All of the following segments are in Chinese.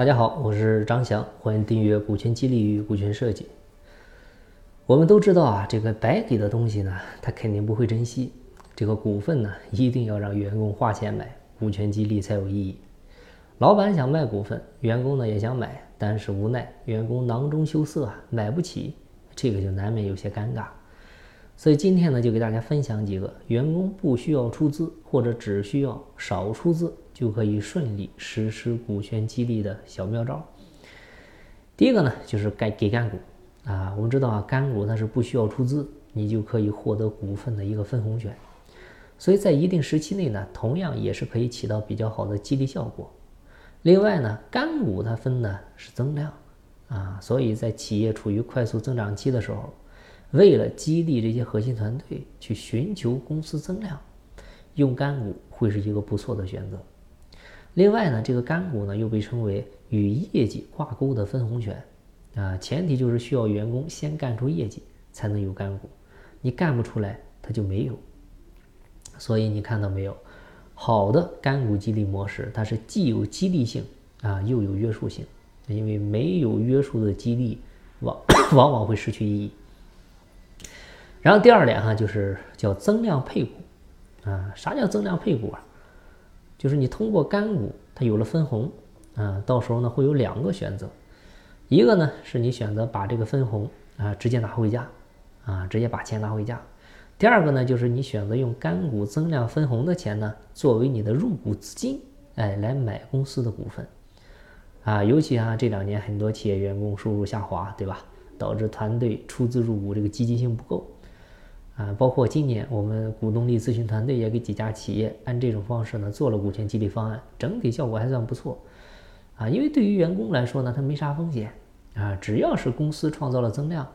大家好，我是张翔，欢迎订阅《股权激励与股权设计》。我们都知道啊，这个白给的东西呢，他肯定不会珍惜。这个股份呢，一定要让员工花钱买，股权激励才有意义。老板想卖股份，员工呢也想买，但是无奈员工囊中羞涩啊，买不起，这个就难免有些尴尬。所以今天呢，就给大家分享几个员工不需要出资，或者只需要少出资就可以顺利实施股权激励的小妙招。第一个呢，就是该给干股啊。我们知道啊，干股它是不需要出资，你就可以获得股份的一个分红权。所以在一定时期内呢，同样也是可以起到比较好的激励效果。另外呢，干股它分的是增量啊，所以在企业处于快速增长期的时候。为了激励这些核心团队去寻求公司增量，用干股会是一个不错的选择。另外呢，这个干股呢又被称为与业绩挂钩的分红权啊，前提就是需要员工先干出业绩才能有干股，你干不出来他就没有。所以你看到没有，好的干股激励模式，它是既有激励性啊，又有约束性，因为没有约束的激励往 往往会失去意义。然后第二点哈，就是叫增量配股，啊，啥叫增量配股啊？就是你通过干股，它有了分红，啊，到时候呢会有两个选择，一个呢是你选择把这个分红啊直接拿回家，啊，直接把钱拿回家；第二个呢就是你选择用干股增量分红的钱呢作为你的入股资金，哎，来买公司的股份，啊，尤其啊这两年很多企业员工收入下滑，对吧？导致团队出资入股这个积极性不够。啊，包括今年我们股东力咨询团队也给几家企业按这种方式呢做了股权激励方案，整体效果还算不错。啊，因为对于员工来说呢，他没啥风险啊，只要是公司创造了增量，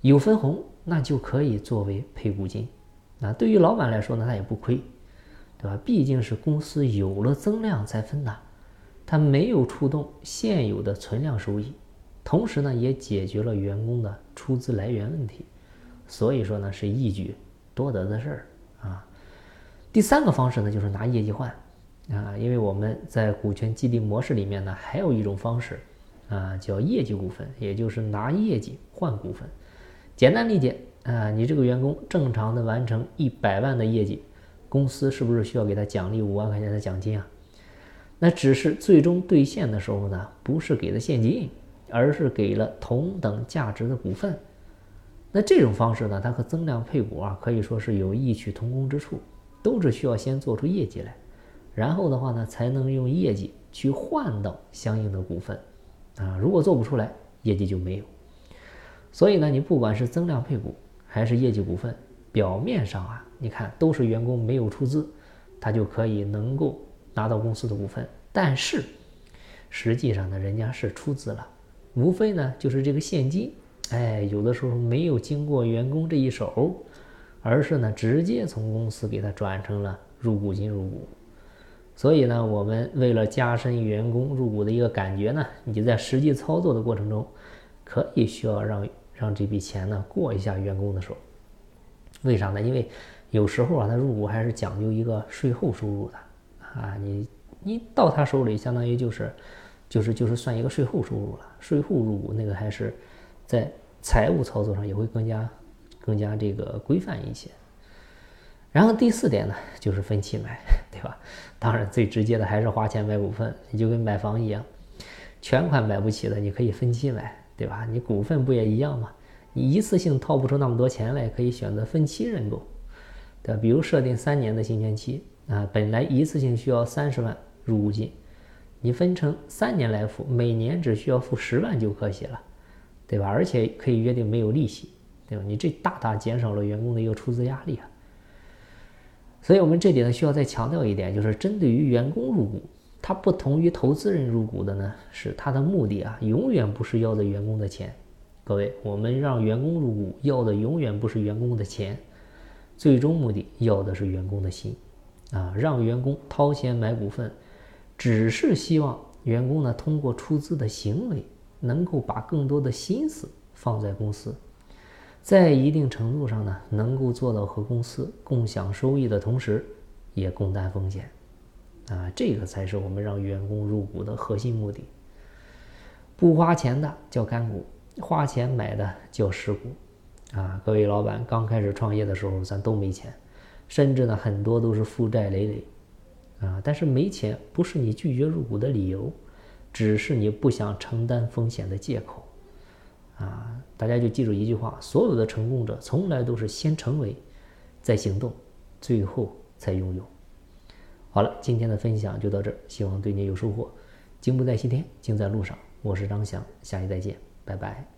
有分红，那就可以作为配股金。啊，对于老板来说呢，他也不亏，对吧？毕竟是公司有了增量才分的，他没有触动现有的存量收益，同时呢，也解决了员工的出资来源问题。所以说呢，是一举多得的事儿啊。第三个方式呢，就是拿业绩换啊，因为我们在股权激励模式里面呢，还有一种方式啊，叫业绩股份，也就是拿业绩换股份。简单理解啊，你这个员工正常的完成一百万的业绩，公司是不是需要给他奖励五万块钱的奖金啊？那只是最终兑现的时候呢，不是给的现金，而是给了同等价值的股份。那这种方式呢，它和增量配股啊，可以说是有异曲同工之处，都是需要先做出业绩来，然后的话呢，才能用业绩去换到相应的股份，啊，如果做不出来，业绩就没有。所以呢，你不管是增量配股还是业绩股份，表面上啊，你看都是员工没有出资，他就可以能够拿到公司的股份，但是实际上呢，人家是出资了，无非呢就是这个现金。哎，有的时候没有经过员工这一手，而是呢直接从公司给他转成了入股金入股。所以呢，我们为了加深员工入股的一个感觉呢，你就在实际操作的过程中，可以需要让让这笔钱呢过一下员工的手。为啥呢？因为有时候啊，他入股还是讲究一个税后收入的啊，你你到他手里，相当于就是就是就是算一个税后收入了，税后入股那个还是在。财务操作上也会更加更加这个规范一些。然后第四点呢，就是分期买，对吧？当然最直接的还是花钱买股份，你就跟买房一样，全款买不起的，你可以分期买，对吧？你股份不也一样吗？你一次性掏不出那么多钱来，可以选择分期认购，对吧？比如设定三年的新权期啊，本来一次性需要三十万入股金，你分成三年来付，每年只需要付十万就可以了。对吧？而且可以约定没有利息，对吧？你这大大减少了员工的一个出资压力啊。所以我们这里呢需要再强调一点，就是针对于员工入股，它不同于投资人入股的呢，是它的目的啊，永远不是要的员工的钱。各位，我们让员工入股要的永远不是员工的钱，最终目的要的是员工的心啊，让员工掏钱买股份，只是希望员工呢通过出资的行为。能够把更多的心思放在公司，在一定程度上呢，能够做到和公司共享收益的同时，也共担风险，啊，这个才是我们让员工入股的核心目的。不花钱的叫干股，花钱买的叫实股。啊，各位老板刚开始创业的时候，咱都没钱，甚至呢很多都是负债累累。啊，但是没钱不是你拒绝入股的理由，只是你不想承担风险的借口。啊，大家就记住一句话：所有的成功者从来都是先成为，再行动，最后才拥有。好了，今天的分享就到这儿，希望对你有收获。经不在西天，经在路上。我是张翔，下期再见，拜拜。